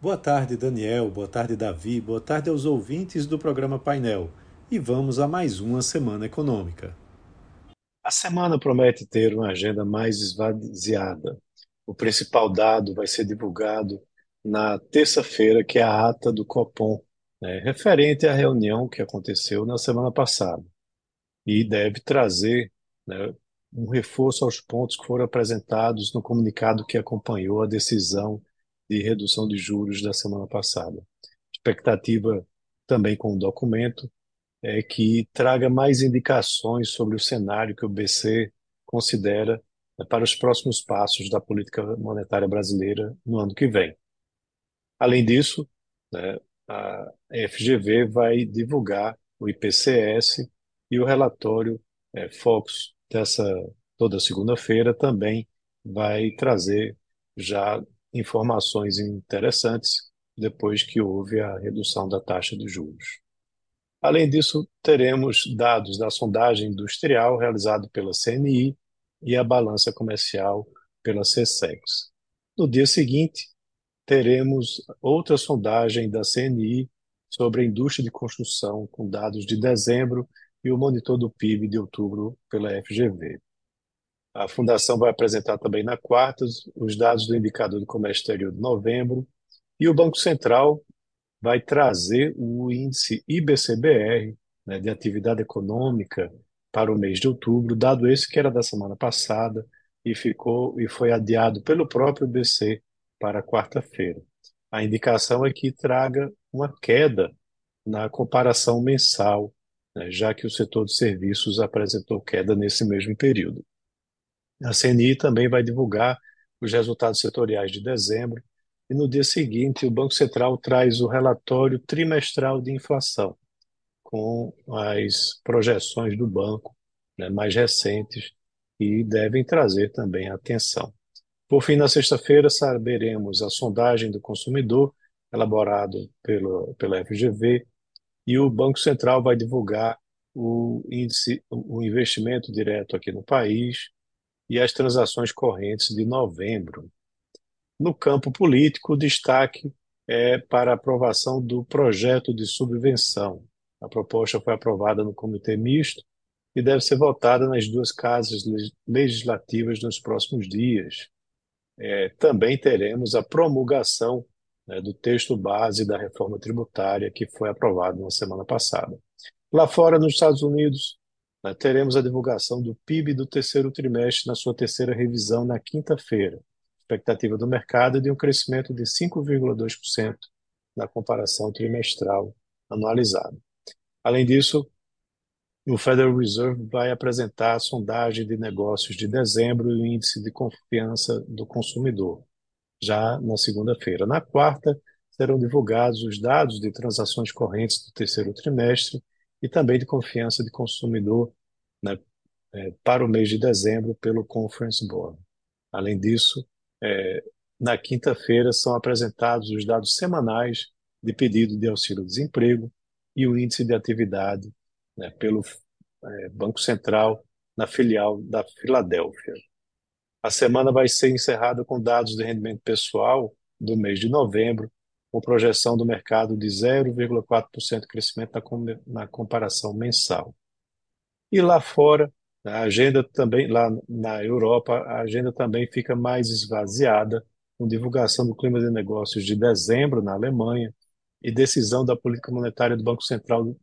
Boa tarde, Daniel. Boa tarde, Davi. Boa tarde aos ouvintes do programa Painel. E vamos a mais uma semana econômica. A semana promete ter uma agenda mais esvaziada. O principal dado vai ser divulgado na terça-feira, que é a ata do Copom, né, referente à reunião que aconteceu na semana passada. E deve trazer né, um reforço aos pontos que foram apresentados no comunicado que acompanhou a decisão de redução de juros da semana passada. Expectativa também com o documento é que traga mais indicações sobre o cenário que o BC considera né, para os próximos passos da política monetária brasileira no ano que vem. Além disso, né, a FGV vai divulgar o IPCS e o relatório é, Focus dessa toda segunda-feira também vai trazer já informações interessantes depois que houve a redução da taxa de juros. Além disso, teremos dados da sondagem industrial realizada pela CNI e a balança comercial pela CSEX. No dia seguinte, teremos outra sondagem da CNI sobre a indústria de construção, com dados de dezembro, e o monitor do PIB de outubro pela FGV. A Fundação vai apresentar também na quarta os dados do indicador do comércio exterior de novembro e o Banco Central vai trazer o índice IBCBR, né, de atividade econômica, para o mês de outubro, dado esse que era da semana passada e ficou e foi adiado pelo próprio BC para quarta-feira. A indicação é que traga uma queda na comparação mensal, né, já que o setor de serviços apresentou queda nesse mesmo período. A CNI também vai divulgar os resultados setoriais de dezembro e no dia seguinte o Banco Central traz o relatório trimestral de inflação com as projeções do banco né, mais recentes e devem trazer também atenção. Por fim, na sexta-feira saberemos a sondagem do consumidor elaborado pelo, pela FGV e o Banco Central vai divulgar o índice, o investimento direto aqui no país e as transações correntes de novembro. No campo político, o destaque é para a aprovação do projeto de subvenção. A proposta foi aprovada no Comitê Misto e deve ser votada nas duas casas legislativas nos próximos dias. É, também teremos a promulgação né, do texto base da reforma tributária que foi aprovado na semana passada. Lá fora, nos Estados Unidos, teremos a divulgação do PIB do terceiro trimestre na sua terceira revisão na quinta-feira. Expectativa do mercado é de um crescimento de 5,2% na comparação trimestral anualizada. Além disso, o Federal Reserve vai apresentar a sondagem de negócios de dezembro e o índice de confiança do consumidor, já na segunda-feira. Na quarta, serão divulgados os dados de transações correntes do terceiro trimestre e também de confiança de consumidor né, é, para o mês de dezembro pelo Conference Board. Além disso, é, na quinta-feira são apresentados os dados semanais de pedido de auxílio-desemprego e o índice de atividade né, pelo é, Banco Central na filial da Filadélfia. A semana vai ser encerrada com dados de rendimento pessoal do mês de novembro com projeção do mercado de 0,4% de crescimento na, na comparação mensal. E lá fora, a agenda também, lá na Europa, a agenda também fica mais esvaziada, com divulgação do clima de negócios de dezembro na Alemanha e decisão da política monetária do Banco Central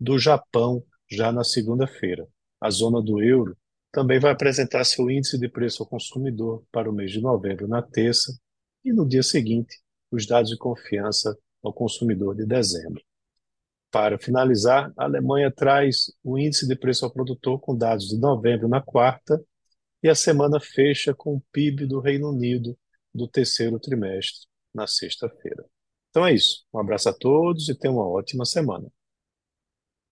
do Japão já na segunda-feira. A zona do euro também vai apresentar seu índice de preço ao consumidor para o mês de novembro na terça e no dia seguinte os dados de confiança ao consumidor de dezembro. Para finalizar, a Alemanha traz o índice de preço ao produtor com dados de novembro na quarta e a semana fecha com o PIB do Reino Unido do terceiro trimestre na sexta-feira. Então é isso. Um abraço a todos e tenham uma ótima semana.